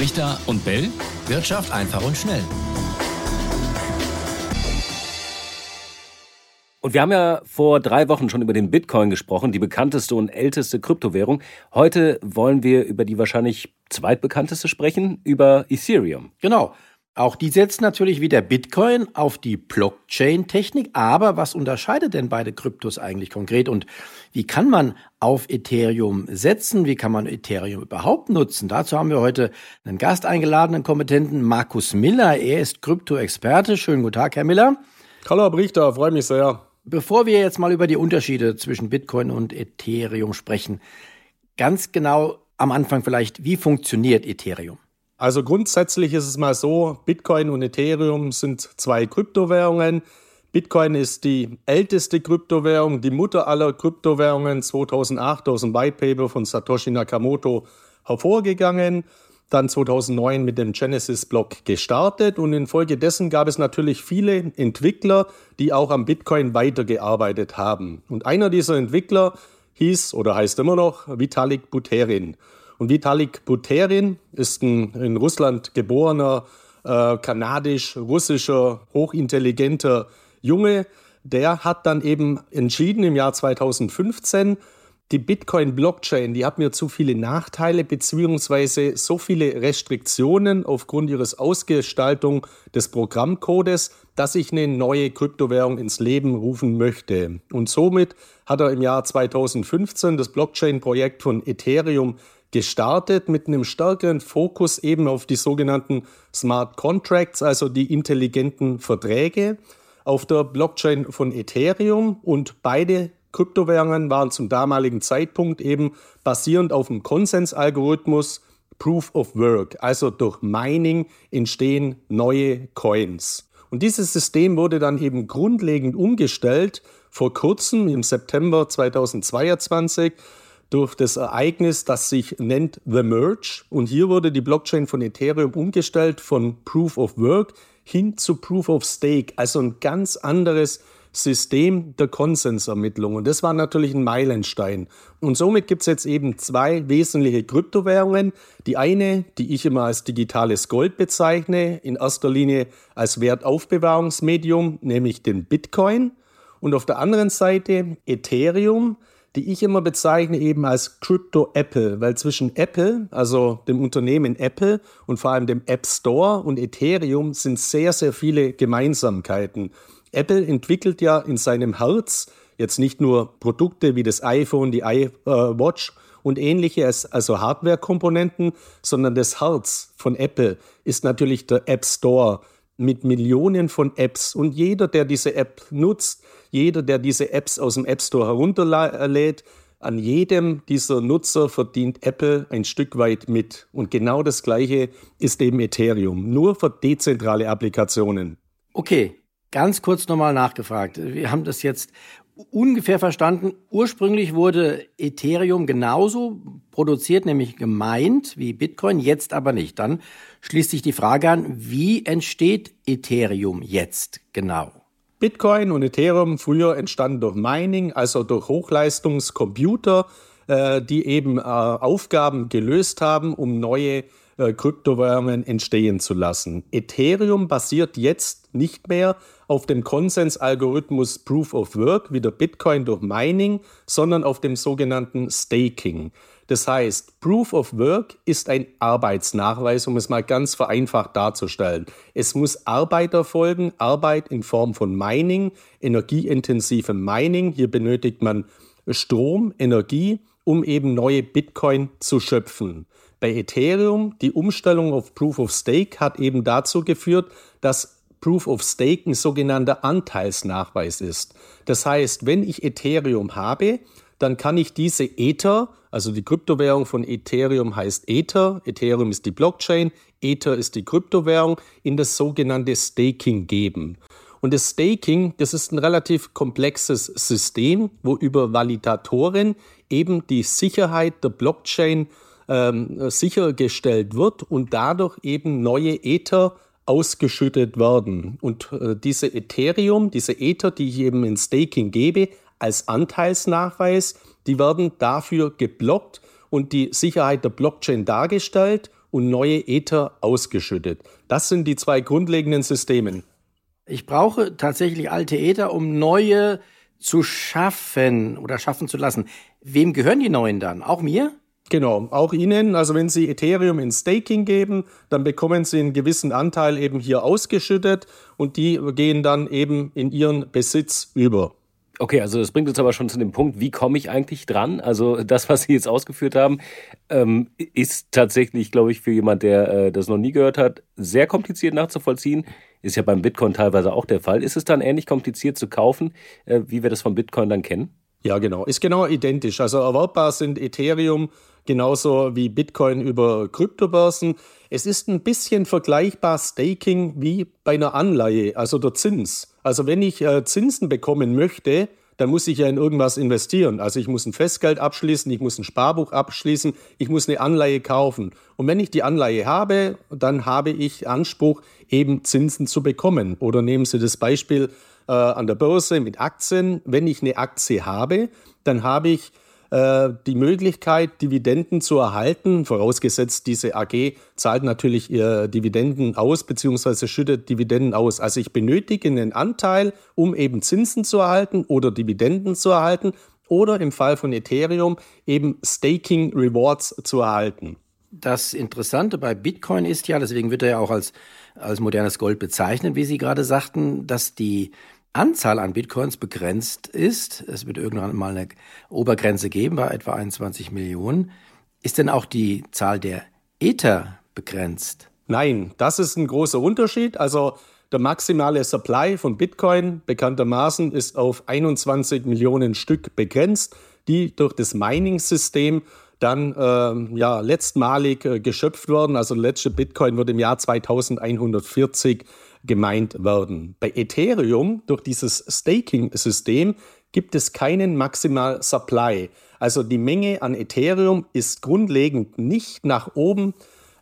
Richter und Bell. Wirtschaft einfach und schnell. Und wir haben ja vor drei Wochen schon über den Bitcoin gesprochen, die bekannteste und älteste Kryptowährung. Heute wollen wir über die wahrscheinlich zweitbekannteste sprechen, über Ethereum. Genau. Auch die setzt natürlich wie der Bitcoin auf die Blockchain-Technik. Aber was unterscheidet denn beide Kryptos eigentlich konkret? Und wie kann man auf Ethereum setzen? Wie kann man Ethereum überhaupt nutzen? Dazu haben wir heute einen Gast eingeladen, einen Kompetenten, Markus Miller. Er ist Krypto-Experte. Schönen guten Tag, Herr Miller. Hallo, Herr Brichter, freue mich sehr. Bevor wir jetzt mal über die Unterschiede zwischen Bitcoin und Ethereum sprechen, ganz genau am Anfang vielleicht, wie funktioniert Ethereum? Also grundsätzlich ist es mal so, Bitcoin und Ethereum sind zwei Kryptowährungen. Bitcoin ist die älteste Kryptowährung, die Mutter aller Kryptowährungen, 2008 aus dem White Paper von Satoshi Nakamoto hervorgegangen, dann 2009 mit dem Genesis-Block gestartet und infolgedessen gab es natürlich viele Entwickler, die auch am Bitcoin weitergearbeitet haben. Und einer dieser Entwickler hieß oder heißt immer noch Vitalik Buterin. Und Vitalik Buterin ist ein in Russland geborener, äh, kanadisch-russischer, hochintelligenter Junge. Der hat dann eben entschieden im Jahr 2015, die Bitcoin-Blockchain, die hat mir zu viele Nachteile beziehungsweise so viele Restriktionen aufgrund ihres Ausgestaltung des Programmcodes, dass ich eine neue Kryptowährung ins Leben rufen möchte. Und somit hat er im Jahr 2015 das Blockchain-Projekt von Ethereum gestartet mit einem stärkeren Fokus eben auf die sogenannten Smart Contracts, also die intelligenten Verträge auf der Blockchain von Ethereum. Und beide Kryptowährungen waren zum damaligen Zeitpunkt eben basierend auf dem Konsensalgorithmus Proof of Work, also durch Mining entstehen neue Coins. Und dieses System wurde dann eben grundlegend umgestellt. Vor kurzem im September 2022 durch das Ereignis, das sich nennt The Merge. Und hier wurde die Blockchain von Ethereum umgestellt von Proof of Work hin zu Proof of Stake, also ein ganz anderes System der Konsensermittlung. Und das war natürlich ein Meilenstein. Und somit gibt es jetzt eben zwei wesentliche Kryptowährungen. Die eine, die ich immer als digitales Gold bezeichne, in erster Linie als Wertaufbewahrungsmedium, nämlich den Bitcoin. Und auf der anderen Seite Ethereum, die ich immer bezeichne eben als Crypto Apple, weil zwischen Apple, also dem Unternehmen Apple und vor allem dem App Store und Ethereum sind sehr, sehr viele Gemeinsamkeiten. Apple entwickelt ja in seinem Herz jetzt nicht nur Produkte wie das iPhone, die iWatch und ähnliche, also Hardware-Komponenten, sondern das Herz von Apple ist natürlich der App Store mit Millionen von Apps. Und jeder, der diese App nutzt, jeder, der diese Apps aus dem App Store herunterlädt, an jedem dieser Nutzer verdient Apple ein Stück weit mit. Und genau das Gleiche ist eben Ethereum, nur für dezentrale Applikationen. Okay, ganz kurz nochmal nachgefragt. Wir haben das jetzt ungefähr verstanden. Ursprünglich wurde Ethereum genauso produziert, nämlich gemeint wie Bitcoin, jetzt aber nicht. Dann schließt sich die Frage an, wie entsteht Ethereum jetzt genau? Bitcoin und Ethereum früher entstanden durch Mining, also durch Hochleistungscomputer, äh, die eben äh, Aufgaben gelöst haben, um neue äh, Kryptowährungen entstehen zu lassen. Ethereum basiert jetzt nicht mehr auf dem Konsensalgorithmus Proof of Work wie der Bitcoin durch Mining, sondern auf dem sogenannten Staking. Das heißt, Proof of Work ist ein Arbeitsnachweis, um es mal ganz vereinfacht darzustellen. Es muss Arbeit erfolgen, Arbeit in Form von Mining, energieintensivem Mining. Hier benötigt man Strom, Energie, um eben neue Bitcoin zu schöpfen. Bei Ethereum, die Umstellung auf Proof of Stake hat eben dazu geführt, dass Proof of Stake ein sogenannter Anteilsnachweis ist. Das heißt, wenn ich Ethereum habe, dann kann ich diese Ether, also die Kryptowährung von Ethereum heißt Ether, Ethereum ist die Blockchain, Ether ist die Kryptowährung, in das sogenannte Staking geben. Und das Staking, das ist ein relativ komplexes System, wo über Validatoren eben die Sicherheit der Blockchain ähm, sichergestellt wird und dadurch eben neue Ether ausgeschüttet werden. Und äh, diese Ethereum, diese Ether, die ich eben in Staking gebe, als Anteilsnachweis, die werden dafür geblockt und die Sicherheit der Blockchain dargestellt und neue Ether ausgeschüttet. Das sind die zwei grundlegenden Systeme. Ich brauche tatsächlich alte Ether, um neue zu schaffen oder schaffen zu lassen. Wem gehören die neuen dann? Auch mir? Genau, auch Ihnen. Also wenn Sie Ethereum in Staking geben, dann bekommen Sie einen gewissen Anteil eben hier ausgeschüttet und die gehen dann eben in Ihren Besitz über. Okay, also das bringt uns aber schon zu dem Punkt, wie komme ich eigentlich dran? Also das, was Sie jetzt ausgeführt haben, ähm, ist tatsächlich, glaube ich, für jemand, der äh, das noch nie gehört hat, sehr kompliziert nachzuvollziehen. Ist ja beim Bitcoin teilweise auch der Fall. Ist es dann ähnlich kompliziert zu kaufen, äh, wie wir das vom Bitcoin dann kennen? Ja, genau. Ist genau identisch. Also erwerbbar sind Ethereum genauso wie Bitcoin über Kryptobörsen. Es ist ein bisschen vergleichbar Staking wie bei einer Anleihe, also der Zins. Also wenn ich äh, Zinsen bekommen möchte, dann muss ich ja in irgendwas investieren. Also ich muss ein Festgeld abschließen, ich muss ein Sparbuch abschließen, ich muss eine Anleihe kaufen. Und wenn ich die Anleihe habe, dann habe ich Anspruch, eben Zinsen zu bekommen. Oder nehmen Sie das Beispiel äh, an der Börse mit Aktien. Wenn ich eine Aktie habe, dann habe ich äh, die Möglichkeit, Dividenden zu erhalten, vorausgesetzt diese AG zahlt natürlich ihr Dividenden aus bzw. schüttet Dividenden aus. Also ich benötige einen Anteil, um eben Zinsen zu erhalten oder Dividenden zu erhalten oder im Fall von Ethereum eben Staking Rewards zu erhalten. Das Interessante bei Bitcoin ist ja, deswegen wird er ja auch als, als modernes Gold bezeichnet, wie Sie gerade sagten, dass die Anzahl an Bitcoins begrenzt ist. Es wird irgendwann mal eine Obergrenze geben bei etwa 21 Millionen. Ist denn auch die Zahl der Ether begrenzt? Nein, das ist ein großer Unterschied. Also der maximale Supply von Bitcoin bekanntermaßen ist auf 21 Millionen Stück begrenzt, die durch das Mining-System dann äh, ja, letztmalig äh, geschöpft werden. Also der letzte Bitcoin wird im Jahr 2140 gemeint werden. Bei Ethereum durch dieses Staking-System gibt es keinen Maximal Supply. Also die Menge an Ethereum ist grundlegend nicht nach oben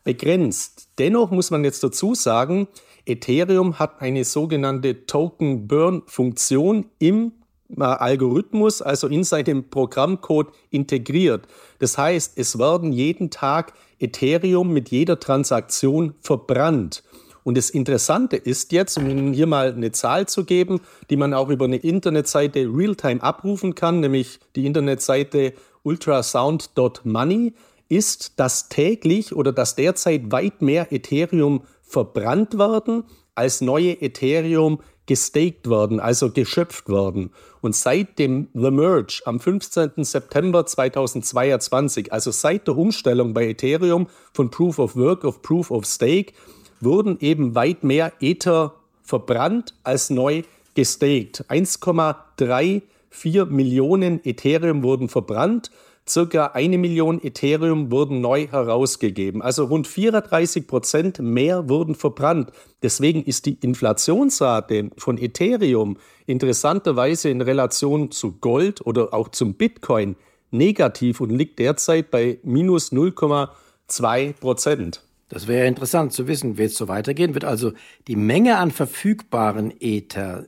begrenzt. Dennoch muss man jetzt dazu sagen, Ethereum hat eine sogenannte Token Burn Funktion im Algorithmus, also in seinem Programmcode integriert. Das heißt, es werden jeden Tag Ethereum mit jeder Transaktion verbrannt. Und das Interessante ist jetzt, um Ihnen hier mal eine Zahl zu geben, die man auch über eine Internetseite Realtime abrufen kann, nämlich die Internetseite ultrasound.money, ist, dass täglich oder dass derzeit weit mehr Ethereum verbrannt werden, als neue Ethereum gestaked werden, also geschöpft werden. Und seit dem The Merge am 15. September 2022, also seit der Umstellung bei Ethereum von Proof of Work auf Proof of Stake, wurden eben weit mehr Ether verbrannt als neu gestaked. 1,34 Millionen Ethereum wurden verbrannt, circa eine Million Ethereum wurden neu herausgegeben. Also rund 34 Prozent mehr wurden verbrannt. Deswegen ist die Inflationsrate von Ethereum interessanterweise in Relation zu Gold oder auch zum Bitcoin negativ und liegt derzeit bei minus 0,2 Prozent. Das wäre interessant zu wissen, wird es so weitergehen? Wird also die Menge an verfügbaren Ether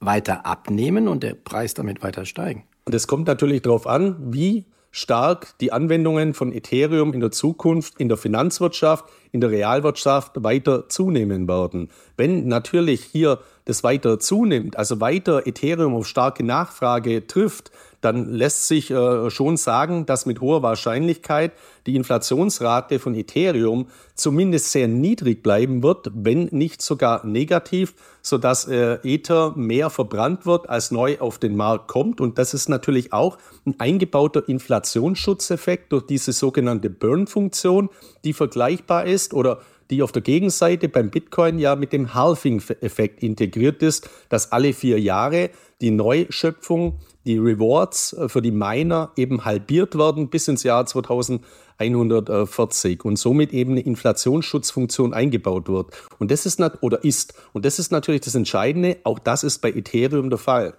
weiter abnehmen und der Preis damit weiter steigen? Und es kommt natürlich darauf an, wie stark die Anwendungen von Ethereum in der Zukunft in der Finanzwirtschaft, in der Realwirtschaft weiter zunehmen werden. Wenn natürlich hier das weiter zunimmt, also weiter Ethereum auf starke Nachfrage trifft, dann lässt sich äh, schon sagen, dass mit hoher Wahrscheinlichkeit die Inflationsrate von Ethereum zumindest sehr niedrig bleiben wird, wenn nicht sogar negativ, sodass äh, Ether mehr verbrannt wird, als neu auf den Markt kommt. Und das ist natürlich auch ein eingebauter Inflationsschutzeffekt durch diese sogenannte Burn-Funktion, die vergleichbar ist oder die auf der Gegenseite beim Bitcoin ja mit dem Halving-Effekt integriert ist, dass alle vier Jahre die Neuschöpfung, die Rewards äh, für die Miner eben halbiert werden bis ins Jahr 2140 und somit eben eine Inflationsschutzfunktion eingebaut wird. Und das ist oder ist und das ist natürlich das Entscheidende. Auch das ist bei Ethereum der Fall.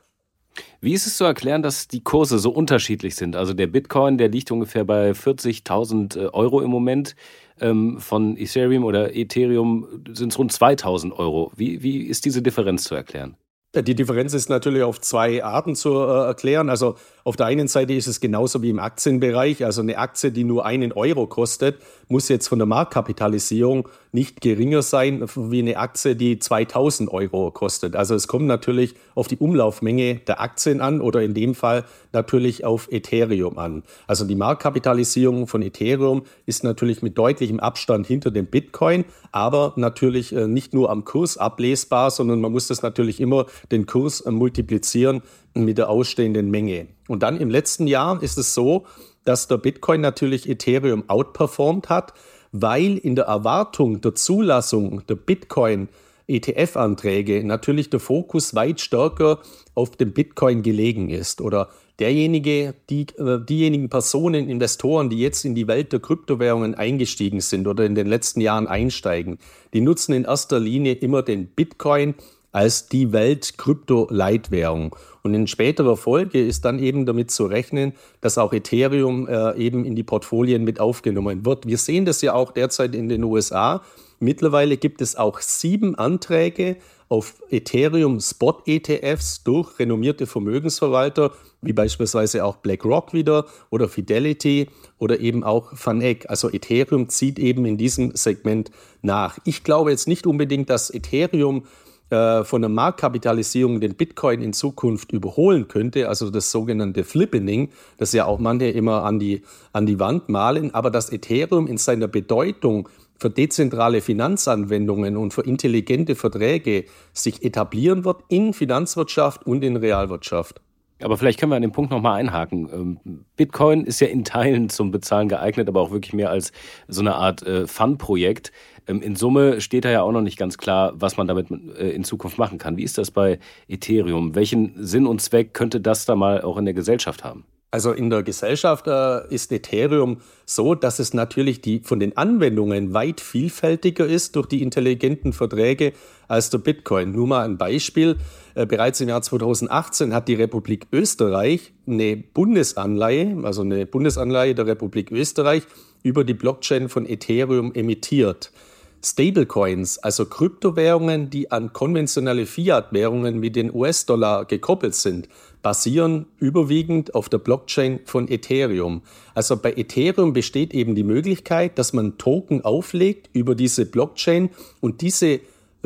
Wie ist es zu erklären, dass die Kurse so unterschiedlich sind? Also der Bitcoin, der liegt ungefähr bei 40.000 äh, Euro im Moment. Ähm, von Ethereum oder Ethereum sind es rund 2.000 Euro. Wie, wie ist diese Differenz zu erklären? Die Differenz ist natürlich auf zwei Arten zu äh, erklären. Also auf der einen Seite ist es genauso wie im Aktienbereich. Also eine Aktie, die nur einen Euro kostet, muss jetzt von der Marktkapitalisierung nicht geringer sein wie eine Aktie, die 2000 Euro kostet. Also es kommt natürlich auf die Umlaufmenge der Aktien an oder in dem Fall natürlich auf Ethereum an. Also die Marktkapitalisierung von Ethereum ist natürlich mit deutlichem Abstand hinter dem Bitcoin, aber natürlich äh, nicht nur am Kurs ablesbar, sondern man muss das natürlich immer den Kurs äh, multiplizieren mit der ausstehenden Menge. Und dann im letzten Jahr ist es so, dass der Bitcoin natürlich Ethereum outperformt hat, weil in der Erwartung der Zulassung der Bitcoin ETF-Anträge natürlich der Fokus weit stärker auf dem Bitcoin gelegen ist oder derjenige, die, äh, diejenigen Personen, Investoren, die jetzt in die Welt der Kryptowährungen eingestiegen sind oder in den letzten Jahren einsteigen, die nutzen in erster Linie immer den Bitcoin als die Welt-Krypto-Leitwährung. Und in späterer Folge ist dann eben damit zu rechnen, dass auch Ethereum äh, eben in die Portfolien mit aufgenommen wird. Wir sehen das ja auch derzeit in den USA. Mittlerweile gibt es auch sieben Anträge auf Ethereum Spot ETFs durch renommierte Vermögensverwalter, wie beispielsweise auch BlackRock wieder oder Fidelity oder eben auch FANEC. Also Ethereum zieht eben in diesem Segment nach. Ich glaube jetzt nicht unbedingt, dass Ethereum äh, von der Marktkapitalisierung den Bitcoin in Zukunft überholen könnte, also das sogenannte Flippening, das ja auch manche immer an die, an die Wand malen, aber dass Ethereum in seiner Bedeutung für dezentrale Finanzanwendungen und für intelligente Verträge sich etablieren wird in Finanzwirtschaft und in Realwirtschaft. Aber vielleicht können wir an dem Punkt nochmal einhaken. Ähm, Bitcoin ist ja in Teilen zum Bezahlen geeignet, aber auch wirklich mehr als so eine Art äh, Fun-Projekt. Ähm, in Summe steht da ja auch noch nicht ganz klar, was man damit äh, in Zukunft machen kann. Wie ist das bei Ethereum? Welchen Sinn und Zweck könnte das da mal auch in der Gesellschaft haben? Also in der Gesellschaft äh, ist Ethereum so, dass es natürlich die, von den Anwendungen weit vielfältiger ist durch die intelligenten Verträge als der Bitcoin. Nur mal ein Beispiel. Äh, bereits im Jahr 2018 hat die Republik Österreich eine Bundesanleihe, also eine Bundesanleihe der Republik Österreich, über die Blockchain von Ethereum emittiert. Stablecoins, also Kryptowährungen, die an konventionelle Fiat-Währungen wie den US-Dollar gekoppelt sind, basieren überwiegend auf der Blockchain von Ethereum. Also bei Ethereum besteht eben die Möglichkeit, dass man Token auflegt über diese Blockchain und diese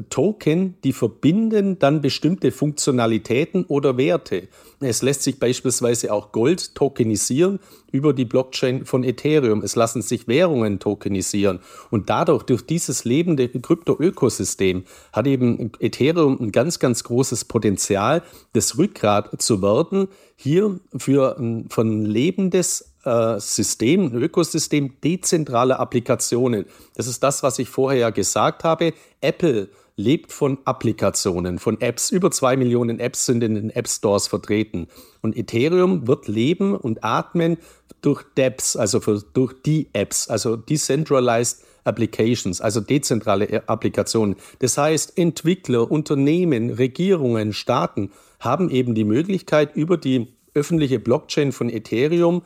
Token, die verbinden dann bestimmte Funktionalitäten oder Werte. Es lässt sich beispielsweise auch Gold tokenisieren über die Blockchain von Ethereum. Es lassen sich Währungen tokenisieren. Und dadurch, durch dieses lebende Krypto-Ökosystem, hat eben Ethereum ein ganz, ganz großes Potenzial, das Rückgrat zu werden, hier für ein, von lebendes äh, System, ein Ökosystem dezentraler Applikationen. Das ist das, was ich vorher ja gesagt habe. Apple lebt von Applikationen, von Apps. Über zwei Millionen Apps sind in den App Stores vertreten. Und Ethereum wird leben und atmen durch DApps, also für, durch die Apps, also Decentralized Applications, also dezentrale Applikationen. Das heißt, Entwickler, Unternehmen, Regierungen, Staaten haben eben die Möglichkeit, über die öffentliche Blockchain von Ethereum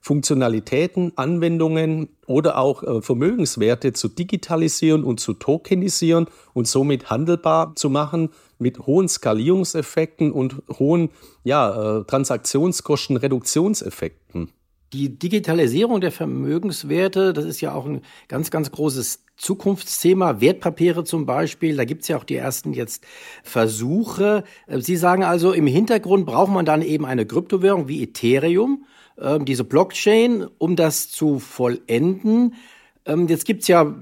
Funktionalitäten, Anwendungen oder auch äh, Vermögenswerte zu digitalisieren und zu tokenisieren und somit handelbar zu machen mit hohen Skalierungseffekten und hohen ja, äh, Transaktionskostenreduktionseffekten. Die Digitalisierung der Vermögenswerte, das ist ja auch ein ganz, ganz großes Zukunftsthema. Wertpapiere zum Beispiel, da gibt es ja auch die ersten jetzt Versuche. Äh, Sie sagen also, im Hintergrund braucht man dann eben eine Kryptowährung wie Ethereum, ähm, diese Blockchain, um das zu vollenden. Ähm, jetzt gibt's ja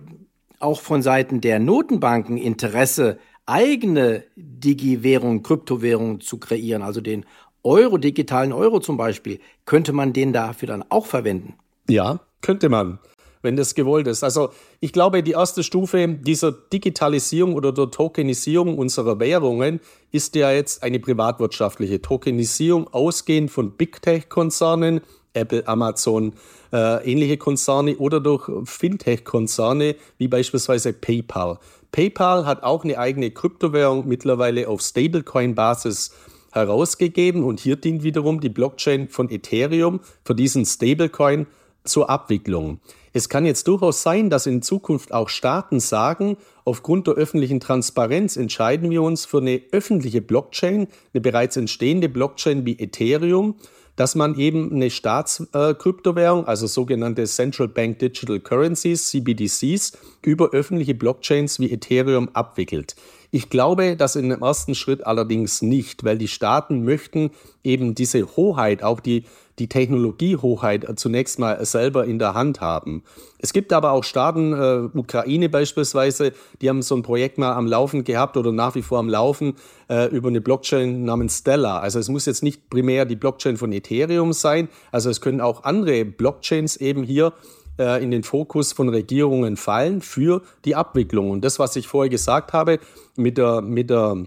auch von Seiten der Notenbanken Interesse, eigene Digi-Währungen, Kryptowährungen zu kreieren, also den Euro, digitalen Euro zum Beispiel. Könnte man den dafür dann auch verwenden? Ja, könnte man wenn das gewollt ist. Also ich glaube, die erste Stufe dieser Digitalisierung oder der Tokenisierung unserer Währungen ist ja jetzt eine privatwirtschaftliche Tokenisierung, ausgehend von Big Tech-Konzernen, Apple, Amazon, äh, ähnliche Konzerne oder durch Fintech-Konzerne wie beispielsweise PayPal. PayPal hat auch eine eigene Kryptowährung mittlerweile auf Stablecoin-Basis herausgegeben und hier dient wiederum die Blockchain von Ethereum für diesen Stablecoin zur Abwicklung. Es kann jetzt durchaus sein, dass in Zukunft auch Staaten sagen, aufgrund der öffentlichen Transparenz entscheiden wir uns für eine öffentliche Blockchain, eine bereits entstehende Blockchain wie Ethereum, dass man eben eine Staatskryptowährung, also sogenannte Central Bank Digital Currencies, CBDCs, über öffentliche Blockchains wie Ethereum abwickelt. Ich glaube das in dem ersten Schritt allerdings nicht, weil die Staaten möchten eben diese Hoheit, auch die, die Technologiehoheit zunächst mal selber in der Hand haben. Es gibt aber auch Staaten, äh, Ukraine beispielsweise, die haben so ein Projekt mal am Laufen gehabt oder nach wie vor am Laufen äh, über eine Blockchain namens Stellar. Also es muss jetzt nicht primär die Blockchain von Ethereum sein, also es können auch andere Blockchains eben hier äh, in den Fokus von Regierungen fallen für die Abwicklung. Und das, was ich vorher gesagt habe, mit der, mit der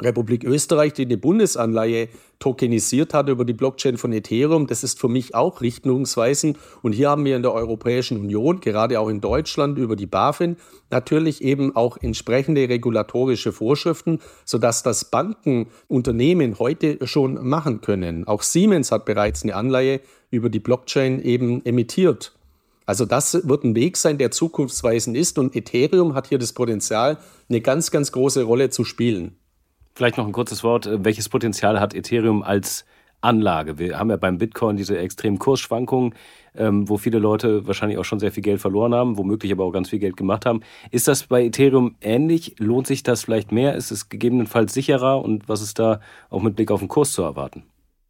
Republik Österreich, die eine Bundesanleihe tokenisiert hat über die Blockchain von Ethereum, das ist für mich auch richtungsweisend. Und hier haben wir in der Europäischen Union, gerade auch in Deutschland über die BaFin, natürlich eben auch entsprechende regulatorische Vorschriften, sodass das Bankenunternehmen heute schon machen können. Auch Siemens hat bereits eine Anleihe über die Blockchain eben emittiert. Also das wird ein Weg sein, der zukunftsweisend ist und Ethereum hat hier das Potenzial, eine ganz, ganz große Rolle zu spielen. Vielleicht noch ein kurzes Wort. Welches Potenzial hat Ethereum als Anlage? Wir haben ja beim Bitcoin diese extremen Kursschwankungen, ähm, wo viele Leute wahrscheinlich auch schon sehr viel Geld verloren haben, womöglich aber auch ganz viel Geld gemacht haben. Ist das bei Ethereum ähnlich? Lohnt sich das vielleicht mehr? Ist es gegebenenfalls sicherer? Und was ist da auch mit Blick auf den Kurs zu erwarten?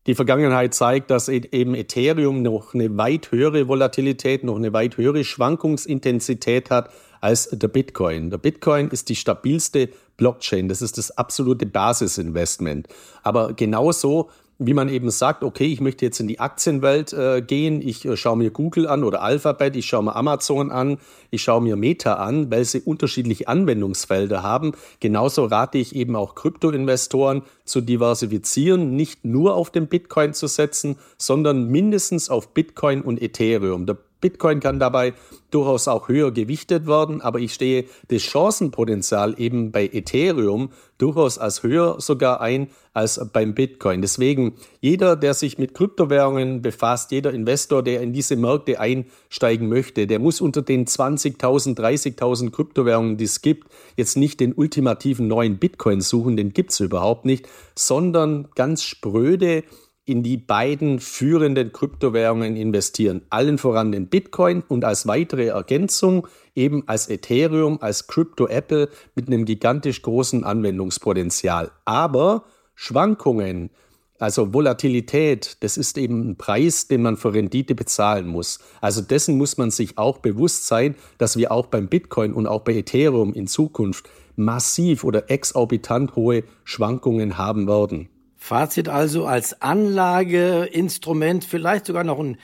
Die Vergangenheit zeigt, dass e- eben Ethereum noch eine weit höhere Volatilität, noch eine weit höhere Schwankungsintensität hat als der Bitcoin. Der Bitcoin ist die stabilste Blockchain. Das ist das absolute Basisinvestment. Aber genauso wie man eben sagt, okay, ich möchte jetzt in die Aktienwelt äh, gehen, ich äh, schaue mir Google an oder Alphabet, ich schaue mir Amazon an, ich schaue mir Meta an, weil sie unterschiedliche Anwendungsfelder haben. Genauso rate ich eben auch Kryptoinvestoren zu diversifizieren, nicht nur auf den Bitcoin zu setzen, sondern mindestens auf Bitcoin und Ethereum. Der Bitcoin kann dabei durchaus auch höher gewichtet werden, aber ich stehe das Chancenpotenzial eben bei Ethereum durchaus als höher sogar ein als beim Bitcoin. Deswegen jeder, der sich mit Kryptowährungen befasst, jeder Investor, der in diese Märkte einsteigen möchte, der muss unter den 20.000, 30.000 Kryptowährungen, die es gibt, jetzt nicht den ultimativen neuen Bitcoin suchen, den gibt es überhaupt nicht, sondern ganz spröde in die beiden führenden Kryptowährungen investieren. Allen voran den Bitcoin und als weitere Ergänzung eben als Ethereum, als Crypto Apple mit einem gigantisch großen Anwendungspotenzial. Aber Schwankungen, also Volatilität, das ist eben ein Preis, den man für Rendite bezahlen muss. Also dessen muss man sich auch bewusst sein, dass wir auch beim Bitcoin und auch bei Ethereum in Zukunft massiv oder exorbitant hohe Schwankungen haben werden. Fazit also als Anlageinstrument vielleicht sogar noch ein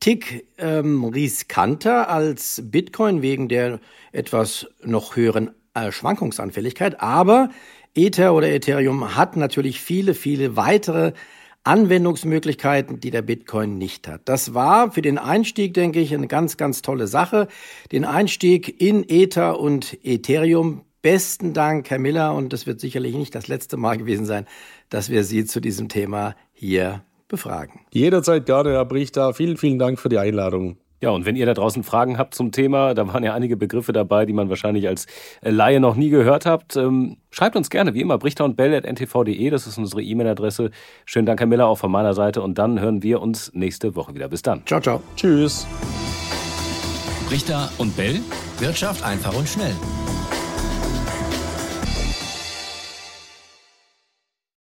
Tick ähm, riskanter als Bitcoin wegen der etwas noch höheren äh, Schwankungsanfälligkeit. Aber Ether oder Ethereum hat natürlich viele, viele weitere Anwendungsmöglichkeiten, die der Bitcoin nicht hat. Das war für den Einstieg, denke ich, eine ganz, ganz tolle Sache. Den Einstieg in Ether und Ethereum. Besten Dank, Herr Miller. Und das wird sicherlich nicht das letzte Mal gewesen sein, dass wir Sie zu diesem Thema hier befragen. Jederzeit gerne, Herr Brichter. Vielen, vielen Dank für die Einladung. Ja, und wenn ihr da draußen Fragen habt zum Thema, da waren ja einige Begriffe dabei, die man wahrscheinlich als Laie noch nie gehört habt, ähm, schreibt uns gerne, wie immer, brichter und bell.ntv.de, das ist unsere E-Mail-Adresse. Schönen Dank, Herr Miller, auch von meiner Seite und dann hören wir uns nächste Woche wieder. Bis dann. Ciao, ciao. Tschüss. Brichter und Bell. Wirtschaft einfach und schnell.